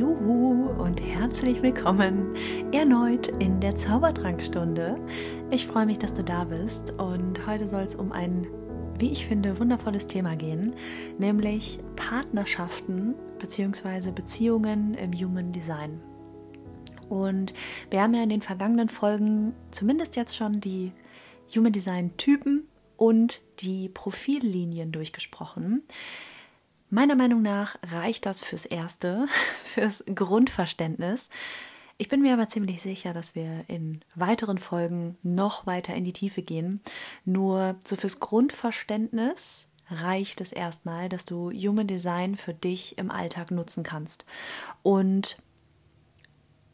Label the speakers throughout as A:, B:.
A: Juhu und herzlich willkommen erneut in der Zaubertrankstunde. Ich freue mich, dass du da bist und heute soll es um ein, wie ich finde, wundervolles Thema gehen, nämlich Partnerschaften bzw. Beziehungen im Human Design. Und wir haben ja in den vergangenen Folgen zumindest jetzt schon die Human Design Typen und die Profillinien durchgesprochen. Meiner Meinung nach reicht das fürs Erste, fürs Grundverständnis. Ich bin mir aber ziemlich sicher, dass wir in weiteren Folgen noch weiter in die Tiefe gehen. Nur so fürs Grundverständnis reicht es erstmal, dass du Human Design für dich im Alltag nutzen kannst. Und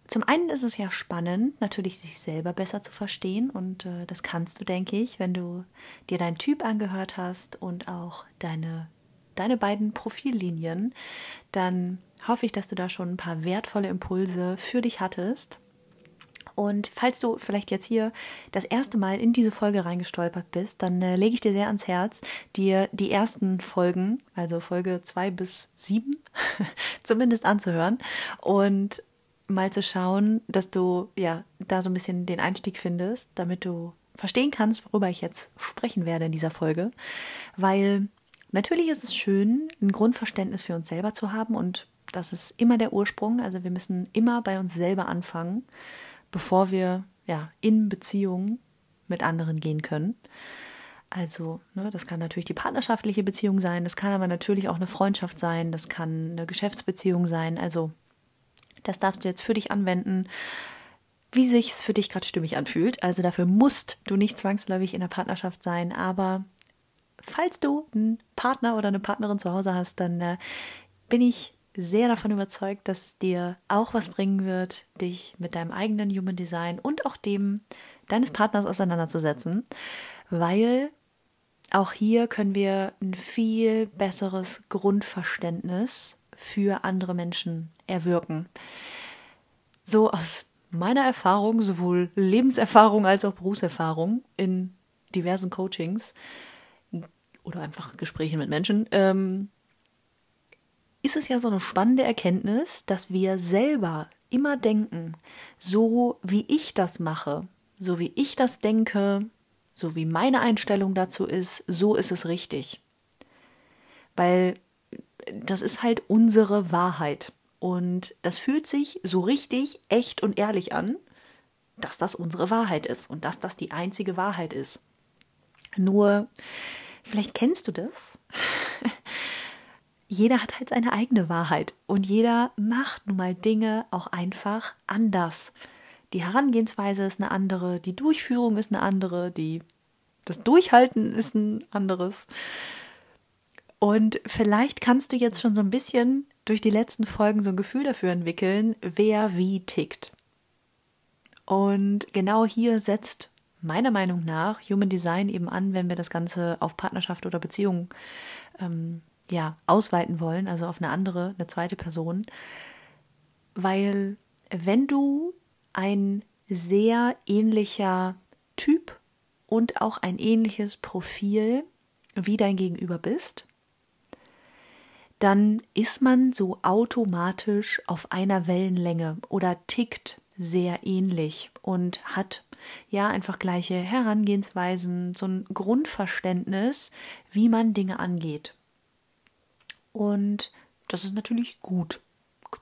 A: zum einen ist es ja spannend, natürlich sich selber besser zu verstehen und äh, das kannst du, denke ich, wenn du dir deinen Typ angehört hast und auch deine deine beiden Profillinien, dann hoffe ich, dass du da schon ein paar wertvolle Impulse für dich hattest. Und falls du vielleicht jetzt hier das erste Mal in diese Folge reingestolpert bist, dann äh, lege ich dir sehr ans Herz, dir die ersten Folgen, also Folge 2 bis 7, zumindest anzuhören und mal zu schauen, dass du ja da so ein bisschen den Einstieg findest, damit du verstehen kannst, worüber ich jetzt sprechen werde in dieser Folge. Weil Natürlich ist es schön, ein Grundverständnis für uns selber zu haben und das ist immer der Ursprung. Also wir müssen immer bei uns selber anfangen, bevor wir ja in Beziehungen mit anderen gehen können. Also, ne, das kann natürlich die partnerschaftliche Beziehung sein, das kann aber natürlich auch eine Freundschaft sein, das kann eine Geschäftsbeziehung sein. Also, das darfst du jetzt für dich anwenden, wie sich's für dich gerade stimmig anfühlt. Also dafür musst du nicht zwangsläufig in der Partnerschaft sein, aber falls du einen Partner oder eine Partnerin zu Hause hast, dann äh, bin ich sehr davon überzeugt, dass dir auch was bringen wird, dich mit deinem eigenen Human Design und auch dem deines Partners auseinanderzusetzen, weil auch hier können wir ein viel besseres Grundverständnis für andere Menschen erwirken. So aus meiner Erfahrung, sowohl Lebenserfahrung als auch Berufserfahrung in diversen Coachings, oder einfach Gespräche mit Menschen, ähm, ist es ja so eine spannende Erkenntnis, dass wir selber immer denken, so wie ich das mache, so wie ich das denke, so wie meine Einstellung dazu ist, so ist es richtig. Weil das ist halt unsere Wahrheit. Und das fühlt sich so richtig, echt und ehrlich an, dass das unsere Wahrheit ist und dass das die einzige Wahrheit ist. Nur Vielleicht kennst du das. jeder hat halt seine eigene Wahrheit und jeder macht nun mal Dinge auch einfach anders. Die Herangehensweise ist eine andere, die Durchführung ist eine andere, die das Durchhalten ist ein anderes. Und vielleicht kannst du jetzt schon so ein bisschen durch die letzten Folgen so ein Gefühl dafür entwickeln, wer wie tickt. Und genau hier setzt meiner Meinung nach Human Design eben an, wenn wir das Ganze auf Partnerschaft oder Beziehung ähm, ja, ausweiten wollen, also auf eine andere, eine zweite Person. Weil wenn du ein sehr ähnlicher Typ und auch ein ähnliches Profil wie dein Gegenüber bist, dann ist man so automatisch auf einer Wellenlänge oder tickt sehr ähnlich und hat ja einfach gleiche Herangehensweisen, so ein Grundverständnis, wie man Dinge angeht. Und das ist natürlich gut,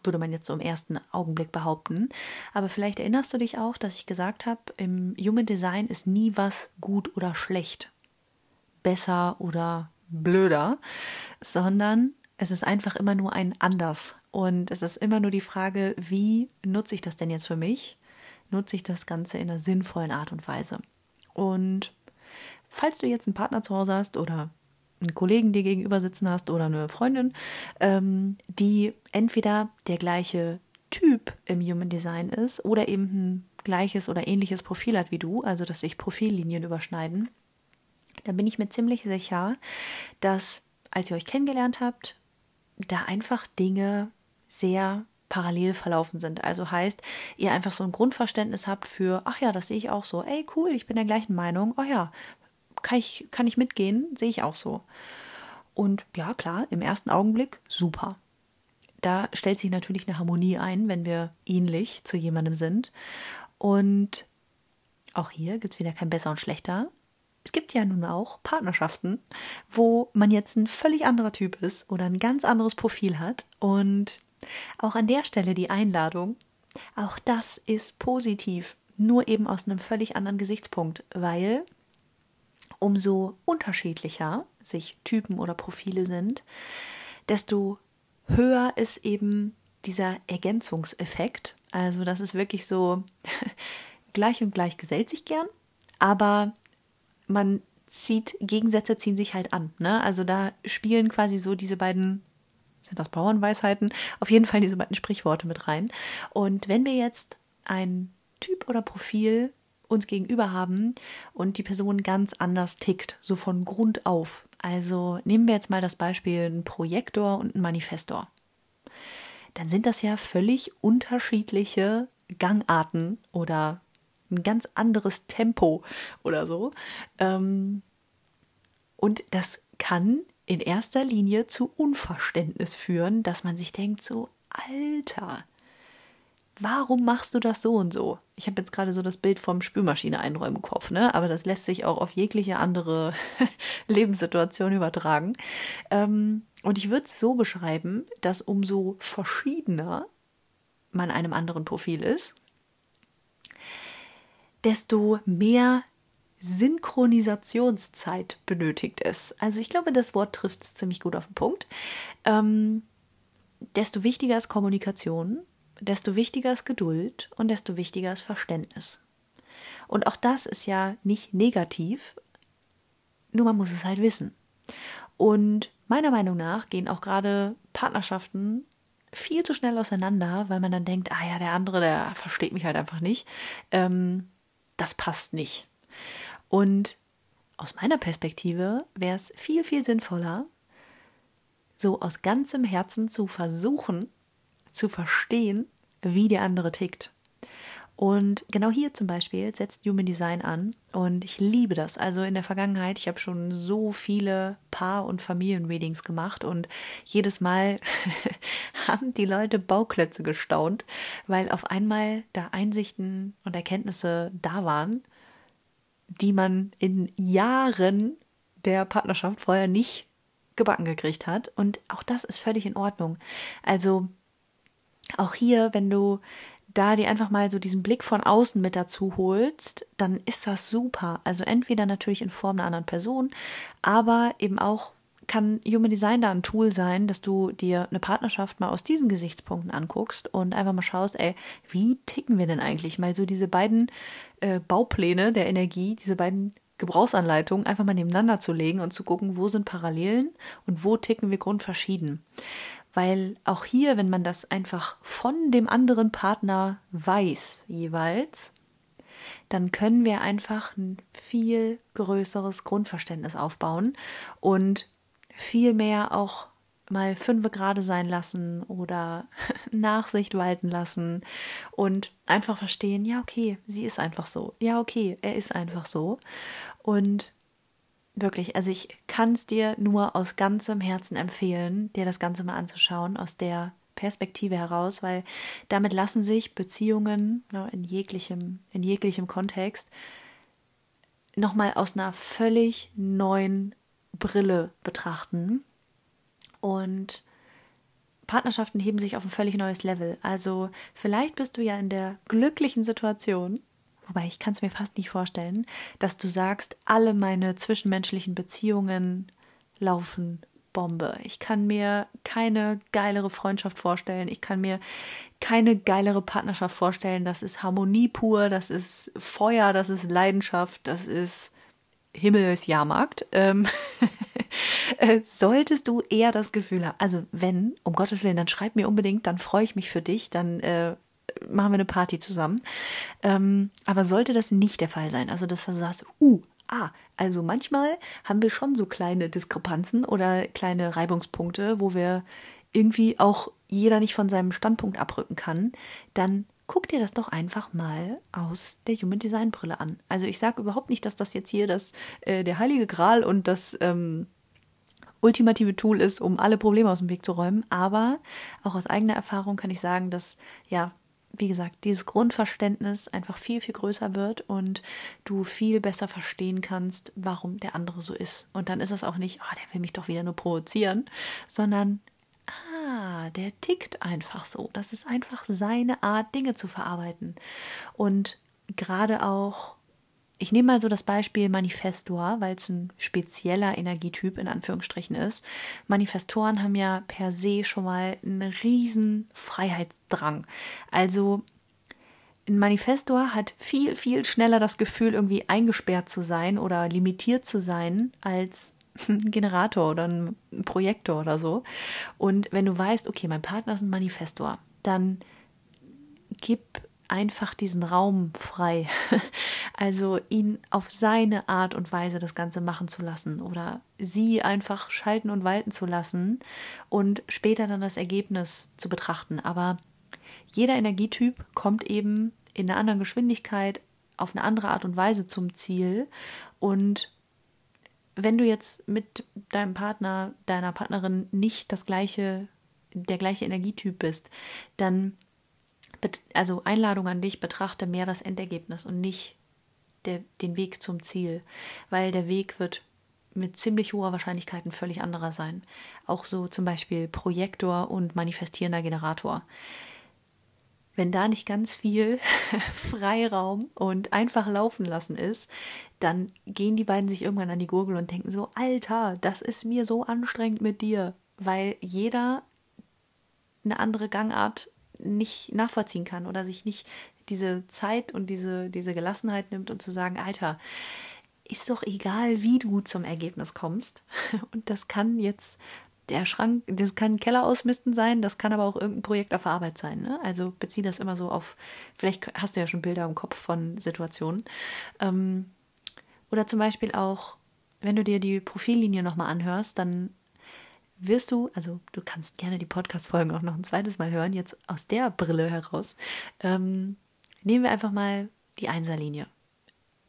A: würde man jetzt so im ersten Augenblick behaupten. Aber vielleicht erinnerst du dich auch, dass ich gesagt habe, im Human Design ist nie was gut oder schlecht, besser oder blöder, sondern es ist einfach immer nur ein anders. Und es ist immer nur die Frage, wie nutze ich das denn jetzt für mich? Nutze ich das Ganze in einer sinnvollen Art und Weise. Und falls du jetzt einen Partner zu Hause hast oder einen Kollegen dir gegenüber sitzen hast oder eine Freundin, ähm, die entweder der gleiche Typ im Human Design ist oder eben ein gleiches oder ähnliches Profil hat wie du, also dass sich Profillinien überschneiden, dann bin ich mir ziemlich sicher, dass als ihr euch kennengelernt habt, da einfach Dinge sehr parallel verlaufen sind. Also heißt, ihr einfach so ein Grundverständnis habt für, ach ja, das sehe ich auch so. Ey, cool, ich bin der gleichen Meinung. Oh ja, kann ich, kann ich mitgehen, sehe ich auch so. Und ja, klar, im ersten Augenblick super. da stellt sich natürlich eine Harmonie ein, wenn wir ähnlich zu jemandem sind. Und auch hier gibt es wieder kein besser und schlechter. Es gibt ja nun auch Partnerschaften, wo man jetzt ein völlig anderer Typ ist oder ein ganz anderes Profil hat. Und auch an der Stelle die Einladung, auch das ist positiv, nur eben aus einem völlig anderen Gesichtspunkt, weil umso unterschiedlicher sich Typen oder Profile sind, desto höher ist eben dieser Ergänzungseffekt. Also das ist wirklich so, gleich und gleich gesellt sich gern, aber man zieht, Gegensätze ziehen sich halt an. Ne? Also da spielen quasi so diese beiden, sind das Bauernweisheiten? Auf jeden Fall diese beiden Sprichworte mit rein. Und wenn wir jetzt ein Typ oder Profil uns gegenüber haben und die Person ganz anders tickt, so von Grund auf. Also nehmen wir jetzt mal das Beispiel ein Projektor und ein Manifestor. Dann sind das ja völlig unterschiedliche Gangarten oder ein ganz anderes Tempo oder so. Ähm, und das kann in erster Linie zu Unverständnis führen, dass man sich denkt, so, Alter, warum machst du das so und so? Ich habe jetzt gerade so das Bild vom Spülmaschine einräumen Kopf, ne? Aber das lässt sich auch auf jegliche andere Lebenssituation übertragen. Ähm, und ich würde es so beschreiben, dass umso verschiedener man einem anderen Profil ist, desto mehr Synchronisationszeit benötigt es. Also ich glaube, das Wort trifft es ziemlich gut auf den Punkt. Ähm, desto wichtiger ist Kommunikation, desto wichtiger ist Geduld und desto wichtiger ist Verständnis. Und auch das ist ja nicht negativ, nur man muss es halt wissen. Und meiner Meinung nach gehen auch gerade Partnerschaften viel zu schnell auseinander, weil man dann denkt, ah ja, der andere, der versteht mich halt einfach nicht. Ähm, das passt nicht. Und aus meiner Perspektive wäre es viel, viel sinnvoller, so aus ganzem Herzen zu versuchen, zu verstehen, wie der andere tickt. Und genau hier zum Beispiel setzt Human Design an und ich liebe das. Also in der Vergangenheit, ich habe schon so viele Paar- und Familienreadings gemacht und jedes Mal haben die Leute Bauklötze gestaunt, weil auf einmal da Einsichten und Erkenntnisse da waren, die man in Jahren der Partnerschaft vorher nicht gebacken gekriegt hat. Und auch das ist völlig in Ordnung. Also auch hier, wenn du da dir einfach mal so diesen Blick von außen mit dazu holst, dann ist das super. Also entweder natürlich in Form einer anderen Person, aber eben auch kann Human Design da ein Tool sein, dass du dir eine Partnerschaft mal aus diesen Gesichtspunkten anguckst und einfach mal schaust, ey, wie ticken wir denn eigentlich? Mal so diese beiden äh, Baupläne der Energie, diese beiden Gebrauchsanleitungen einfach mal nebeneinander zu legen und zu gucken, wo sind Parallelen und wo ticken wir grundverschieden weil auch hier, wenn man das einfach von dem anderen Partner weiß jeweils, dann können wir einfach ein viel größeres Grundverständnis aufbauen und viel mehr auch mal fünf gerade sein lassen oder Nachsicht walten lassen und einfach verstehen, ja, okay, sie ist einfach so. Ja, okay, er ist einfach so. Und Wirklich, also ich kann es dir nur aus ganzem Herzen empfehlen, dir das Ganze mal anzuschauen, aus der Perspektive heraus, weil damit lassen sich Beziehungen ja, in, jeglichem, in jeglichem Kontext nochmal aus einer völlig neuen Brille betrachten. Und Partnerschaften heben sich auf ein völlig neues Level. Also vielleicht bist du ja in der glücklichen Situation, wobei ich kann es mir fast nicht vorstellen, dass du sagst, alle meine zwischenmenschlichen Beziehungen laufen Bombe. Ich kann mir keine geilere Freundschaft vorstellen. Ich kann mir keine geilere Partnerschaft vorstellen. Das ist Harmonie pur, das ist Feuer, das ist Leidenschaft, das ist Himmelsjahrmarkt. Ähm äh, solltest du eher das Gefühl haben, also wenn, um Gottes Willen, dann schreib mir unbedingt, dann freue ich mich für dich, dann äh, machen wir eine Party zusammen. Ähm, aber sollte das nicht der Fall sein, also dass du sagst, uh, ah, also manchmal haben wir schon so kleine Diskrepanzen oder kleine Reibungspunkte, wo wir irgendwie auch jeder nicht von seinem Standpunkt abrücken kann, dann guck dir das doch einfach mal aus der Human Design Brille an. Also ich sage überhaupt nicht, dass das jetzt hier das, äh, der heilige Gral und das ähm, ultimative Tool ist, um alle Probleme aus dem Weg zu räumen. Aber auch aus eigener Erfahrung kann ich sagen, dass ja wie gesagt, dieses Grundverständnis einfach viel, viel größer wird und du viel besser verstehen kannst, warum der andere so ist. Und dann ist es auch nicht, oh, der will mich doch wieder nur provozieren, sondern, ah, der tickt einfach so. Das ist einfach seine Art, Dinge zu verarbeiten. Und gerade auch ich nehme mal so das Beispiel Manifestor, weil es ein spezieller Energietyp in Anführungsstrichen ist. Manifestoren haben ja per se schon mal einen riesen Freiheitsdrang. Also ein Manifestor hat viel, viel schneller das Gefühl, irgendwie eingesperrt zu sein oder limitiert zu sein als Generator oder ein Projektor oder so. Und wenn du weißt, okay, mein Partner ist ein Manifestor, dann gib einfach diesen Raum frei. Also ihn auf seine Art und Weise das Ganze machen zu lassen oder sie einfach schalten und walten zu lassen und später dann das Ergebnis zu betrachten. Aber jeder Energietyp kommt eben in einer anderen Geschwindigkeit auf eine andere Art und Weise zum Ziel und wenn du jetzt mit deinem Partner, deiner Partnerin nicht das gleiche, der gleiche Energietyp bist, dann also Einladung an dich, betrachte mehr das Endergebnis und nicht der, den Weg zum Ziel, weil der Weg wird mit ziemlich hoher Wahrscheinlichkeit ein völlig anderer sein. Auch so zum Beispiel Projektor und manifestierender Generator. Wenn da nicht ganz viel Freiraum und einfach laufen lassen ist, dann gehen die beiden sich irgendwann an die Gurgel und denken so, Alter, das ist mir so anstrengend mit dir, weil jeder eine andere Gangart nicht nachvollziehen kann oder sich nicht diese Zeit und diese, diese Gelassenheit nimmt und zu sagen, Alter, ist doch egal, wie du zum Ergebnis kommst. Und das kann jetzt der Schrank, das kann Keller ausmisten sein, das kann aber auch irgendein Projekt auf Arbeit sein. Ne? Also bezieh das immer so auf, vielleicht hast du ja schon Bilder im Kopf von Situationen. Ähm, oder zum Beispiel auch, wenn du dir die Profillinie nochmal anhörst, dann wirst du, also du kannst gerne die Podcast-Folgen auch noch ein zweites Mal hören, jetzt aus der Brille heraus. Ähm, nehmen wir einfach mal die Einserlinie.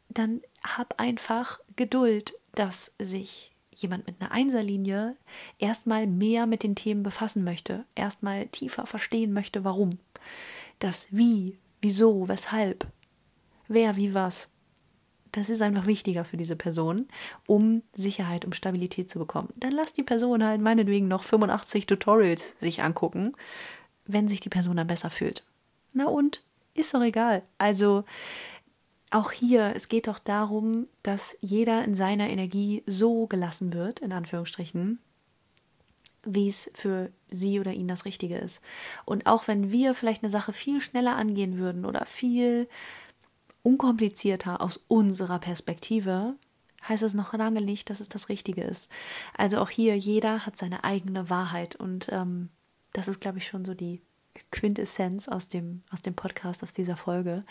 A: Dann hab einfach Geduld, dass sich jemand mit einer Einserlinie erstmal mehr mit den Themen befassen möchte, erstmal tiefer verstehen möchte, warum. Das Wie, Wieso, Weshalb, wer, wie, was das ist einfach wichtiger für diese Person, um Sicherheit, um Stabilität zu bekommen. Dann lass die Person halt meinetwegen noch 85 Tutorials sich angucken, wenn sich die Person dann besser fühlt. Na und? Ist doch egal. Also auch hier, es geht doch darum, dass jeder in seiner Energie so gelassen wird, in Anführungsstrichen, wie es für sie oder ihn das Richtige ist. Und auch wenn wir vielleicht eine Sache viel schneller angehen würden oder viel unkomplizierter aus unserer Perspektive, heißt es noch lange nicht, dass es das Richtige ist. Also auch hier, jeder hat seine eigene Wahrheit und ähm, das ist, glaube ich, schon so die Quintessenz aus dem, aus dem Podcast, aus dieser Folge.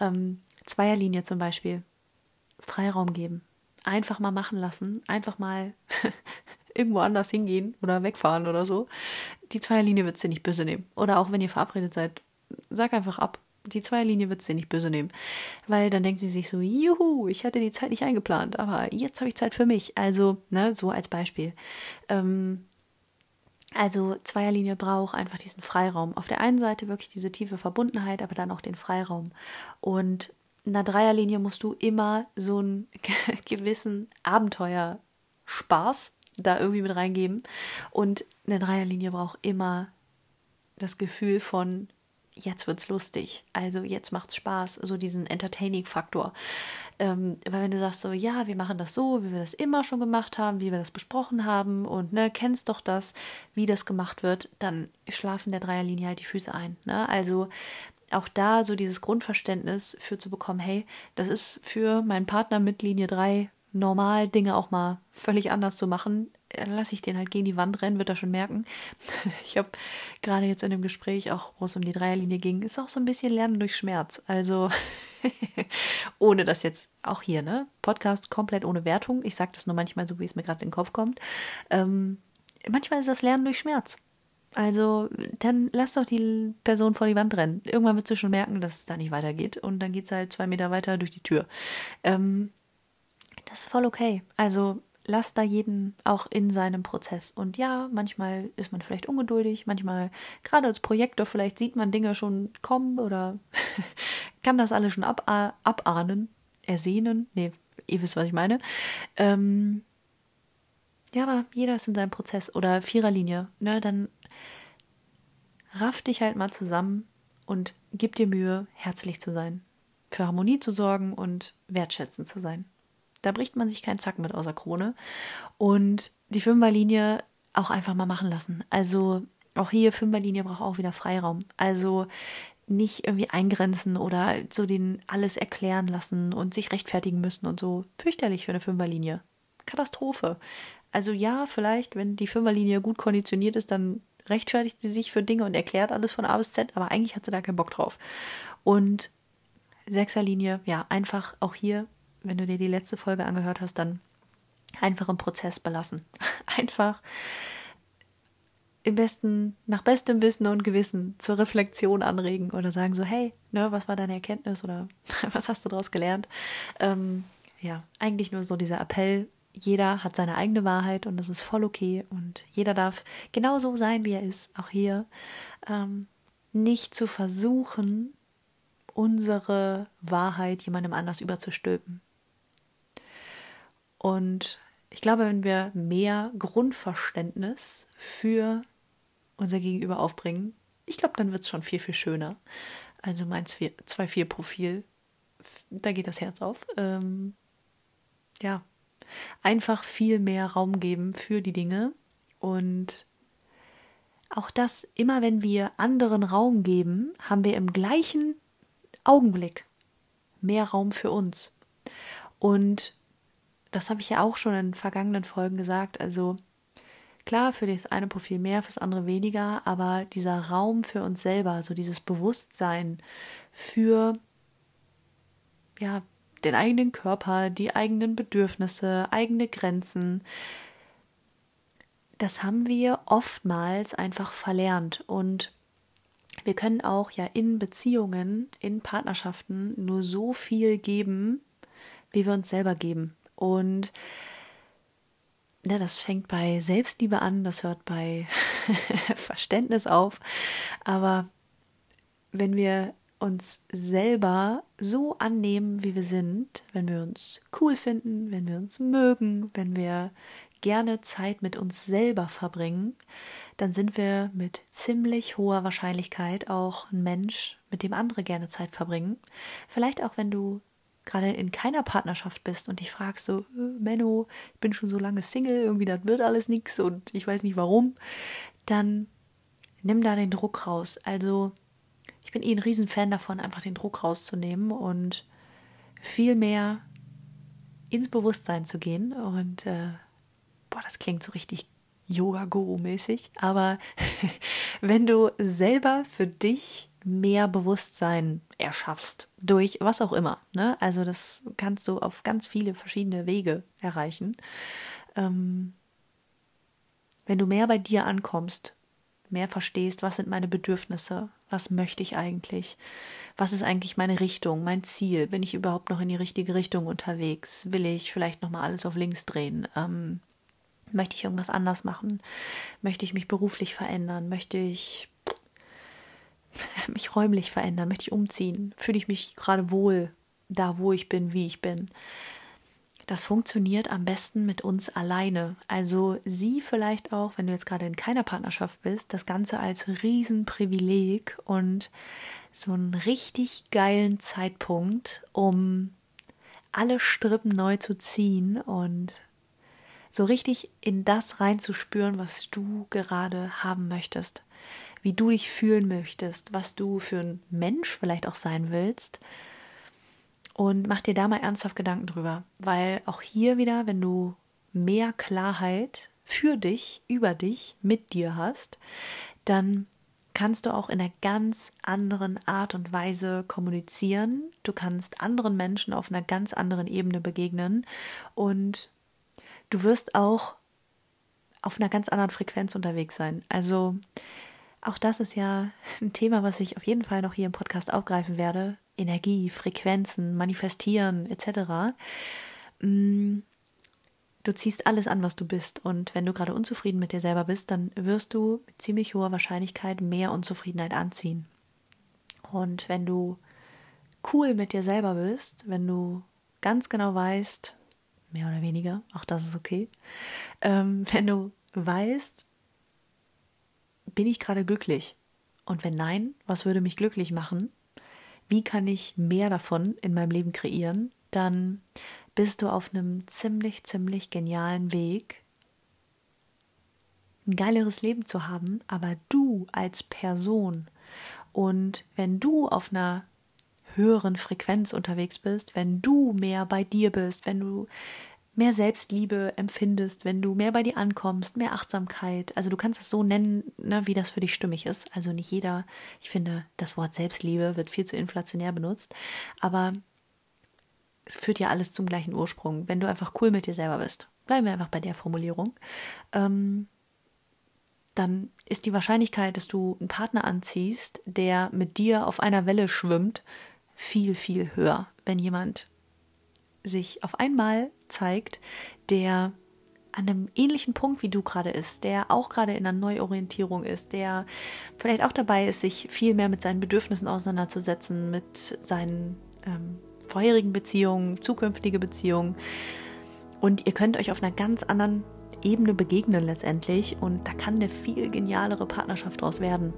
A: Ähm, Zweierlinie zum Beispiel. Freiraum geben. Einfach mal machen lassen. Einfach mal irgendwo anders hingehen oder wegfahren oder so. Die Zweierlinie wird sie nicht böse nehmen. Oder auch wenn ihr verabredet seid, sag einfach ab die Zweierlinie wird sie nicht böse nehmen. Weil dann denkt sie sich so, juhu, ich hatte die Zeit nicht eingeplant, aber jetzt habe ich Zeit für mich. Also, ne, so als Beispiel. Ähm, also Zweierlinie braucht einfach diesen Freiraum. Auf der einen Seite wirklich diese tiefe Verbundenheit, aber dann auch den Freiraum. Und einer Dreierlinie musst du immer so einen gewissen Abenteuerspaß da irgendwie mit reingeben. Und eine Dreierlinie braucht immer das Gefühl von jetzt wird's lustig, also jetzt macht's Spaß, so diesen Entertaining-Faktor. Ähm, weil wenn du sagst so, ja, wir machen das so, wie wir das immer schon gemacht haben, wie wir das besprochen haben und ne, kennst doch das, wie das gemacht wird, dann schlafen der Dreierlinie halt die Füße ein. Ne? Also auch da so dieses Grundverständnis für zu bekommen, hey, das ist für meinen Partner mit Linie 3 normal, Dinge auch mal völlig anders zu machen lasse ich den halt gegen die Wand rennen, wird er schon merken. Ich habe gerade jetzt in dem Gespräch, auch wo es um die Dreierlinie ging, ist auch so ein bisschen Lernen durch Schmerz. Also ohne das jetzt auch hier, ne? Podcast komplett ohne Wertung. Ich sage das nur manchmal so, wie es mir gerade in den Kopf kommt. Ähm, manchmal ist das Lernen durch Schmerz. Also dann lass doch die Person vor die Wand rennen. Irgendwann wird sie schon merken, dass es da nicht weitergeht. Und dann geht es halt zwei Meter weiter durch die Tür. Ähm, das ist voll okay. Also lass da jeden auch in seinem Prozess. Und ja, manchmal ist man vielleicht ungeduldig, manchmal, gerade als Projektor, vielleicht sieht man Dinge schon kommen oder kann das alles schon ab, abahnen, ersehnen. Nee, ihr wisst, was ich meine. Ähm, ja, aber jeder ist in seinem Prozess oder Viererlinie, ne, dann raff dich halt mal zusammen und gib dir Mühe, herzlich zu sein, für Harmonie zu sorgen und wertschätzend zu sein. Da bricht man sich keinen Zack mit außer Krone. Und die Fünferlinie auch einfach mal machen lassen. Also auch hier Fünferlinie braucht auch wieder Freiraum. Also nicht irgendwie eingrenzen oder so den alles erklären lassen und sich rechtfertigen müssen und so. Fürchterlich für eine Fünferlinie. Katastrophe. Also ja, vielleicht, wenn die Fünferlinie gut konditioniert ist, dann rechtfertigt sie sich für Dinge und erklärt alles von A bis Z, aber eigentlich hat sie da keinen Bock drauf. Und Sechserlinie, ja, einfach auch hier wenn du dir die letzte Folge angehört hast, dann einfach im Prozess belassen. Einfach im besten, nach bestem Wissen und Gewissen zur Reflexion anregen oder sagen so, hey, ne, was war deine Erkenntnis oder was hast du daraus gelernt? Ähm, ja, eigentlich nur so dieser Appell, jeder hat seine eigene Wahrheit und das ist voll okay und jeder darf genauso sein, wie er ist, auch hier. Ähm, nicht zu versuchen, unsere Wahrheit jemandem anders überzustülpen. Und ich glaube, wenn wir mehr Grundverständnis für unser Gegenüber aufbringen, ich glaube, dann wird es schon viel, viel schöner. Also mein 2-4-Profil, da geht das Herz auf. Ähm, ja, einfach viel mehr Raum geben für die Dinge und auch das, immer wenn wir anderen Raum geben, haben wir im gleichen Augenblick mehr Raum für uns. Und das habe ich ja auch schon in vergangenen Folgen gesagt. Also klar, für das eine Profil mehr, fürs andere weniger, aber dieser Raum für uns selber, so dieses Bewusstsein für ja, den eigenen Körper, die eigenen Bedürfnisse, eigene Grenzen, das haben wir oftmals einfach verlernt und wir können auch ja in Beziehungen, in Partnerschaften nur so viel geben, wie wir uns selber geben. Und ja, das fängt bei Selbstliebe an, das hört bei Verständnis auf. Aber wenn wir uns selber so annehmen, wie wir sind, wenn wir uns cool finden, wenn wir uns mögen, wenn wir gerne Zeit mit uns selber verbringen, dann sind wir mit ziemlich hoher Wahrscheinlichkeit auch ein Mensch, mit dem andere gerne Zeit verbringen. Vielleicht auch, wenn du gerade in keiner Partnerschaft bist und dich fragst so, äh, Menno, ich bin schon so lange Single, irgendwie das wird alles nichts und ich weiß nicht warum, dann nimm da den Druck raus. Also ich bin eh ein Riesenfan davon, einfach den Druck rauszunehmen und viel mehr ins Bewusstsein zu gehen. Und äh, boah, das klingt so richtig Yoga-Guru-mäßig. Aber wenn du selber für dich mehr Bewusstsein erschaffst, durch was auch immer. Ne? Also das kannst du auf ganz viele verschiedene Wege erreichen. Ähm, wenn du mehr bei dir ankommst, mehr verstehst, was sind meine Bedürfnisse, was möchte ich eigentlich, was ist eigentlich meine Richtung, mein Ziel, bin ich überhaupt noch in die richtige Richtung unterwegs, will ich vielleicht nochmal alles auf links drehen, ähm, möchte ich irgendwas anders machen, möchte ich mich beruflich verändern, möchte ich mich räumlich verändern? Möchte ich umziehen? Fühle ich mich gerade wohl da, wo ich bin, wie ich bin? Das funktioniert am besten mit uns alleine. Also sieh vielleicht auch, wenn du jetzt gerade in keiner Partnerschaft bist, das Ganze als Riesenprivileg und so einen richtig geilen Zeitpunkt, um alle Strippen neu zu ziehen und so richtig in das reinzuspüren, was du gerade haben möchtest wie du dich fühlen möchtest, was du für ein Mensch vielleicht auch sein willst. Und mach dir da mal ernsthaft Gedanken drüber, weil auch hier wieder, wenn du mehr Klarheit für dich, über dich, mit dir hast, dann kannst du auch in einer ganz anderen Art und Weise kommunizieren. Du kannst anderen Menschen auf einer ganz anderen Ebene begegnen und du wirst auch auf einer ganz anderen Frequenz unterwegs sein. Also auch das ist ja ein Thema, was ich auf jeden Fall noch hier im Podcast aufgreifen werde. Energie, Frequenzen, Manifestieren etc. Mm, du ziehst alles an, was du bist. Und wenn du gerade unzufrieden mit dir selber bist, dann wirst du mit ziemlich hoher Wahrscheinlichkeit mehr Unzufriedenheit anziehen. Und wenn du cool mit dir selber bist, wenn du ganz genau weißt, mehr oder weniger, auch das ist okay, ähm, wenn du weißt, bin ich gerade glücklich? Und wenn nein, was würde mich glücklich machen? Wie kann ich mehr davon in meinem Leben kreieren? Dann bist du auf einem ziemlich, ziemlich genialen Weg, ein geileres Leben zu haben, aber du als Person. Und wenn du auf einer höheren Frequenz unterwegs bist, wenn du mehr bei dir bist, wenn du mehr Selbstliebe empfindest, wenn du mehr bei dir ankommst, mehr Achtsamkeit. Also du kannst das so nennen, ne, wie das für dich stimmig ist. Also nicht jeder, ich finde, das Wort Selbstliebe wird viel zu inflationär benutzt, aber es führt ja alles zum gleichen Ursprung. Wenn du einfach cool mit dir selber bist, bleiben wir einfach bei der Formulierung, ähm, dann ist die Wahrscheinlichkeit, dass du einen Partner anziehst, der mit dir auf einer Welle schwimmt, viel, viel höher. Wenn jemand sich auf einmal zeigt, der an einem ähnlichen Punkt wie du gerade ist, der auch gerade in einer Neuorientierung ist, der vielleicht auch dabei ist, sich viel mehr mit seinen Bedürfnissen auseinanderzusetzen, mit seinen ähm, vorherigen Beziehungen, zukünftige Beziehungen. Und ihr könnt euch auf einer ganz anderen Ebene begegnen letztendlich und da kann eine viel genialere Partnerschaft draus werden.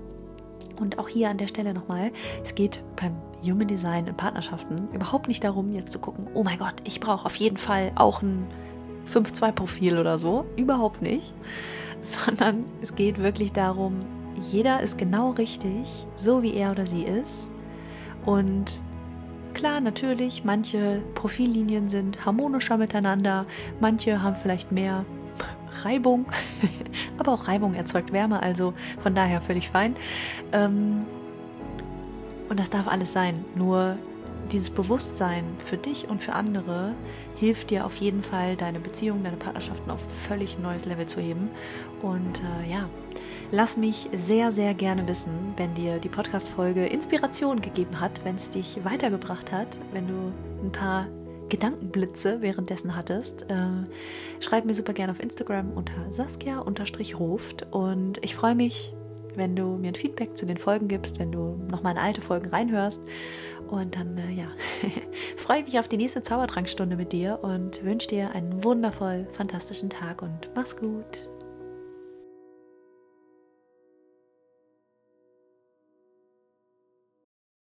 A: Und auch hier an der Stelle nochmal, es geht beim Human Design in Partnerschaften überhaupt nicht darum, jetzt zu gucken, oh mein Gott, ich brauche auf jeden Fall auch ein 5-2-Profil oder so. Überhaupt nicht. Sondern es geht wirklich darum, jeder ist genau richtig, so wie er oder sie ist. Und klar, natürlich, manche Profillinien sind harmonischer miteinander, manche haben vielleicht mehr Reibung, aber auch Reibung erzeugt Wärme, also von daher völlig fein. Ähm, und das darf alles sein. Nur dieses Bewusstsein für dich und für andere hilft dir auf jeden Fall, deine Beziehungen, deine Partnerschaften auf völlig neues Level zu heben. Und äh, ja, lass mich sehr, sehr gerne wissen, wenn dir die Podcast-Folge Inspiration gegeben hat, wenn es dich weitergebracht hat, wenn du ein paar Gedankenblitze währenddessen hattest, äh, schreib mir super gerne auf Instagram unter Saskia-Ruft und ich freue mich, wenn du mir ein Feedback zu den Folgen gibst, wenn du nochmal in alte Folgen reinhörst. Und dann, äh, ja, freue ich mich auf die nächste Zaubertrankstunde mit dir und wünsche dir einen wundervoll fantastischen Tag und mach's gut.